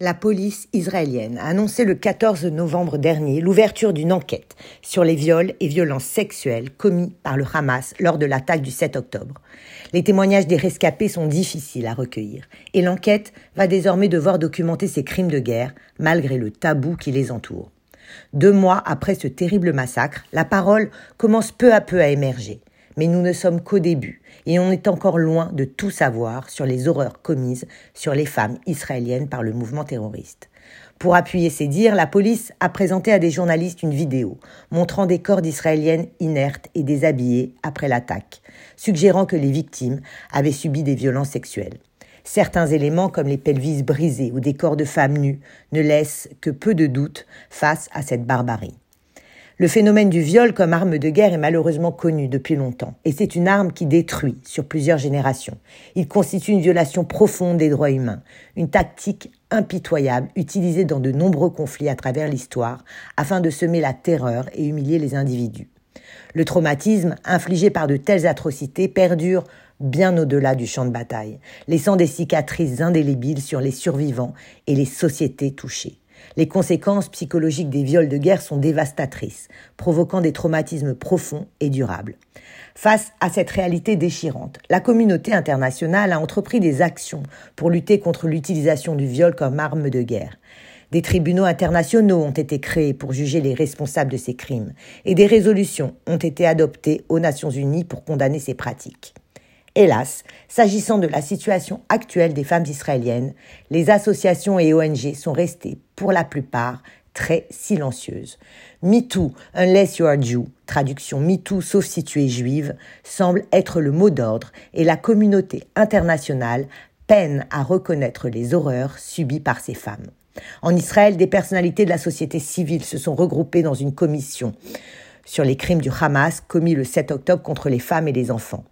La police israélienne a annoncé le 14 novembre dernier l'ouverture d'une enquête sur les viols et violences sexuelles commis par le Hamas lors de l'attaque du 7 octobre. Les témoignages des rescapés sont difficiles à recueillir et l'enquête va désormais devoir documenter ces crimes de guerre malgré le tabou qui les entoure. Deux mois après ce terrible massacre, la parole commence peu à peu à émerger mais nous ne sommes qu'au début et on est encore loin de tout savoir sur les horreurs commises sur les femmes israéliennes par le mouvement terroriste. Pour appuyer ces dires, la police a présenté à des journalistes une vidéo montrant des corps d'Israéliennes inertes et déshabillées après l'attaque, suggérant que les victimes avaient subi des violences sexuelles. Certains éléments comme les pelvis brisées ou des corps de femmes nues ne laissent que peu de doutes face à cette barbarie. Le phénomène du viol comme arme de guerre est malheureusement connu depuis longtemps, et c'est une arme qui détruit sur plusieurs générations. Il constitue une violation profonde des droits humains, une tactique impitoyable utilisée dans de nombreux conflits à travers l'histoire afin de semer la terreur et humilier les individus. Le traumatisme infligé par de telles atrocités perdure bien au-delà du champ de bataille, laissant des cicatrices indélébiles sur les survivants et les sociétés touchées. Les conséquences psychologiques des viols de guerre sont dévastatrices, provoquant des traumatismes profonds et durables. Face à cette réalité déchirante, la communauté internationale a entrepris des actions pour lutter contre l'utilisation du viol comme arme de guerre. Des tribunaux internationaux ont été créés pour juger les responsables de ces crimes et des résolutions ont été adoptées aux Nations Unies pour condamner ces pratiques. Hélas, s'agissant de la situation actuelle des femmes israéliennes, les associations et ONG sont restées, pour la plupart, très silencieuses. MeToo, unless you are Jew, traduction MeToo sauf si tu es juive, semble être le mot d'ordre et la communauté internationale peine à reconnaître les horreurs subies par ces femmes. En Israël, des personnalités de la société civile se sont regroupées dans une commission sur les crimes du Hamas commis le 7 octobre contre les femmes et les enfants.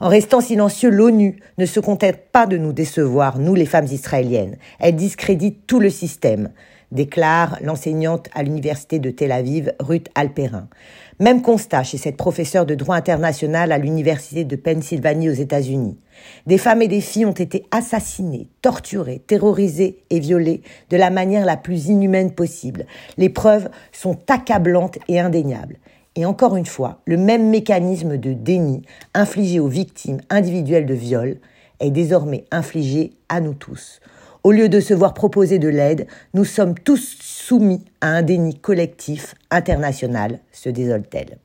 En restant silencieux, l'ONU ne se contente pas de nous décevoir, nous les femmes israéliennes. Elle discrédite tout le système, déclare l'enseignante à l'université de Tel Aviv, Ruth Alperin. Même constat chez cette professeure de droit international à l'université de Pennsylvanie aux États-Unis. Des femmes et des filles ont été assassinées, torturées, terrorisées et violées de la manière la plus inhumaine possible. Les preuves sont accablantes et indéniables. Et encore une fois, le même mécanisme de déni infligé aux victimes individuelles de viol est désormais infligé à nous tous. Au lieu de se voir proposer de l'aide, nous sommes tous soumis à un déni collectif international, se désole-t-elle.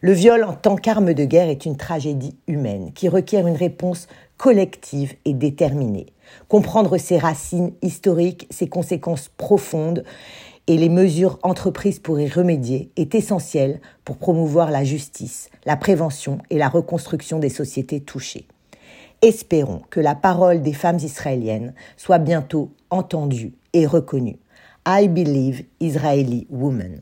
Le viol en tant qu'arme de guerre est une tragédie humaine qui requiert une réponse collective et déterminée. Comprendre ses racines historiques, ses conséquences profondes et les mesures entreprises pour y remédier est essentiel pour promouvoir la justice, la prévention et la reconstruction des sociétés touchées. Espérons que la parole des femmes israéliennes soit bientôt entendue et reconnue. I believe Israeli woman.